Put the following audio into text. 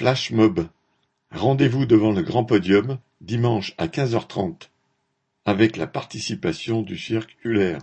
Flash-mob, rendez-vous devant le grand podium, dimanche à quinze heures trente, avec la participation du cirque Circulaire.